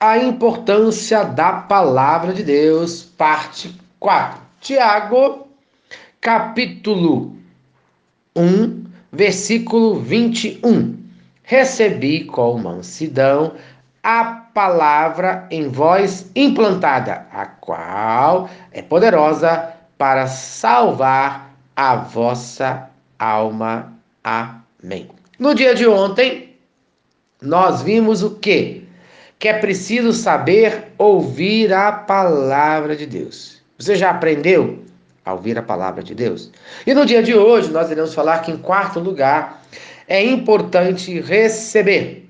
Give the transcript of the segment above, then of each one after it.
a importância da palavra de Deus, parte 4. Tiago, capítulo 1, versículo 21. Recebi com mansidão a palavra em vós implantada, a qual é poderosa para salvar a vossa alma. Amém. No dia de ontem, nós vimos o que? Que é preciso saber ouvir a palavra de Deus. Você já aprendeu a ouvir a palavra de Deus? E no dia de hoje nós iremos falar que, em quarto lugar, é importante receber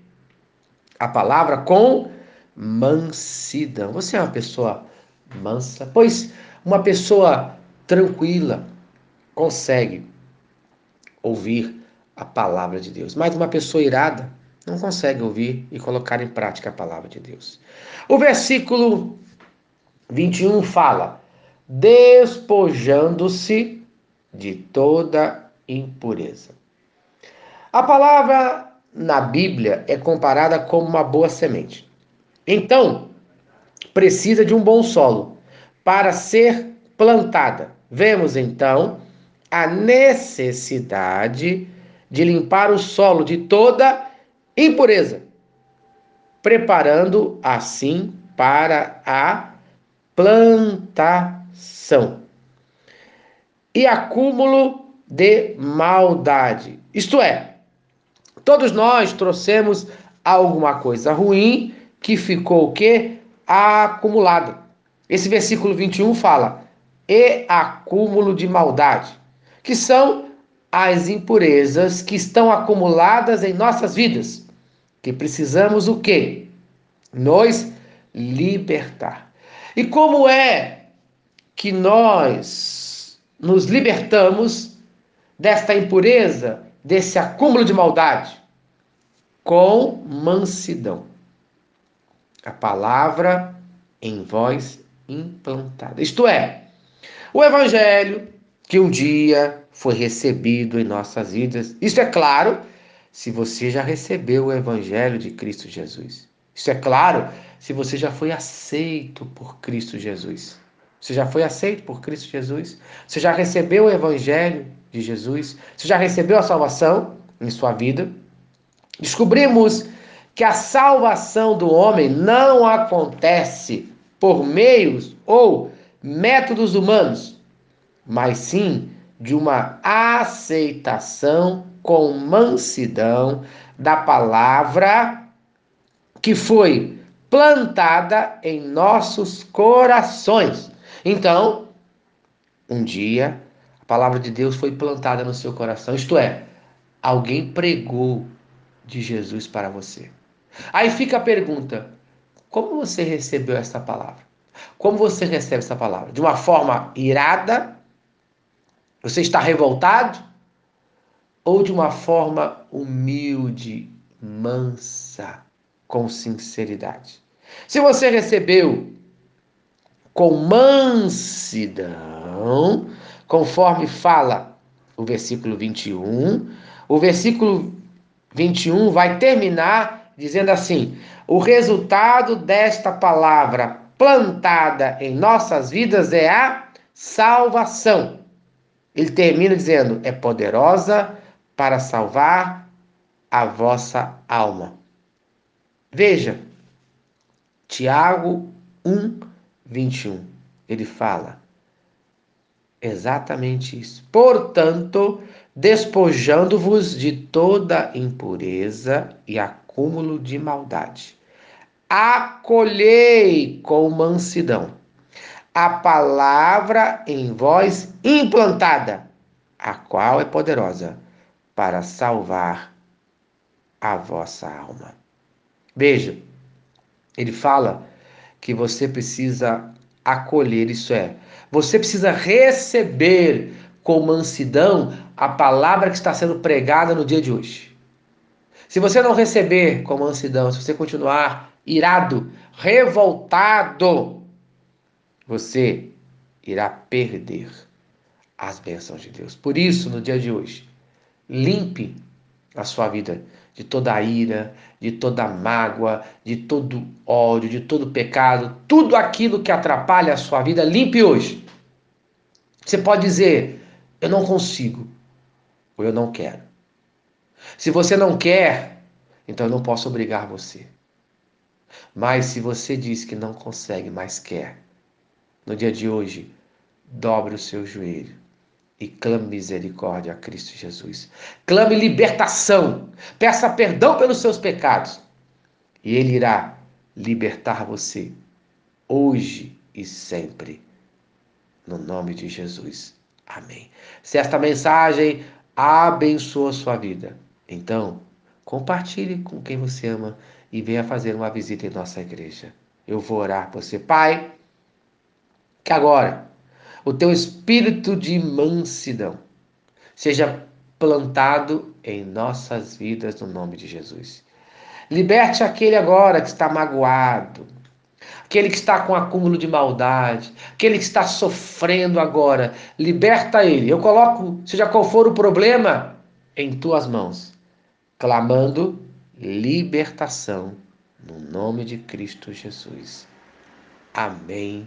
a palavra com mansidão. Você é uma pessoa mansa? Pois uma pessoa tranquila consegue ouvir a palavra de Deus, mas uma pessoa irada não consegue ouvir e colocar em prática a palavra de Deus. O versículo 21 fala: despojando-se de toda impureza. A palavra na Bíblia é comparada como uma boa semente. Então, precisa de um bom solo para ser plantada. Vemos então a necessidade de limpar o solo de toda impureza, preparando assim para a plantação e acúmulo de maldade. Isto é, todos nós trouxemos alguma coisa ruim que ficou o quê? Acumulada. Esse versículo 21 fala: "E acúmulo de maldade", que são as impurezas que estão acumuladas em nossas vidas que precisamos o quê? Nos libertar. E como é que nós nos libertamos desta impureza, desse acúmulo de maldade? Com mansidão. A palavra em voz implantada. Isto é, o evangelho que um dia foi recebido em nossas vidas. Isso é claro se você já recebeu o Evangelho de Cristo Jesus. Isso é claro se você já foi aceito por Cristo Jesus. Você já foi aceito por Cristo Jesus? Você já recebeu o Evangelho de Jesus? Você já recebeu a salvação em sua vida? Descobrimos que a salvação do homem não acontece por meios ou métodos humanos, mas sim de uma aceitação com mansidão da palavra que foi plantada em nossos corações. Então, um dia, a palavra de Deus foi plantada no seu coração, isto é, alguém pregou de Jesus para você. Aí fica a pergunta: como você recebeu essa palavra? Como você recebe essa palavra? De uma forma irada? Você está revoltado? ou de uma forma humilde, mansa, com sinceridade. Se você recebeu com mansidão, conforme fala o versículo 21, o versículo 21 vai terminar dizendo assim: o resultado desta palavra plantada em nossas vidas é a salvação. Ele termina dizendo: é poderosa para salvar a vossa alma. Veja, Tiago 1, 21. Ele fala exatamente isso. Portanto, despojando-vos de toda impureza e acúmulo de maldade, acolhei com mansidão a palavra em vós implantada, a qual é poderosa para salvar a vossa alma. Veja, ele fala que você precisa acolher, isso é, você precisa receber com mansidão a palavra que está sendo pregada no dia de hoje. Se você não receber com mansidão, se você continuar irado, revoltado, você irá perder as bênçãos de Deus. Por isso, no dia de hoje, Limpe a sua vida de toda a ira, de toda mágoa, de todo ódio, de todo pecado, tudo aquilo que atrapalha a sua vida, limpe hoje. Você pode dizer: Eu não consigo, ou eu não quero. Se você não quer, então eu não posso obrigar você. Mas se você diz que não consegue, mas quer, no dia de hoje, dobre o seu joelho e clame misericórdia a Cristo Jesus. Clame libertação. Peça perdão pelos seus pecados. E Ele irá libertar você hoje e sempre. No nome de Jesus. Amém. Se esta mensagem abençoa a sua vida, então compartilhe com quem você ama e venha fazer uma visita em nossa igreja. Eu vou orar por você. Pai, que agora o teu espírito de mansidão seja plantado em nossas vidas no nome de Jesus. Liberte aquele agora que está magoado, aquele que está com acúmulo de maldade, aquele que está sofrendo agora. Liberta ele. Eu coloco, seja qual for o problema, em tuas mãos, clamando libertação no nome de Cristo Jesus. Amém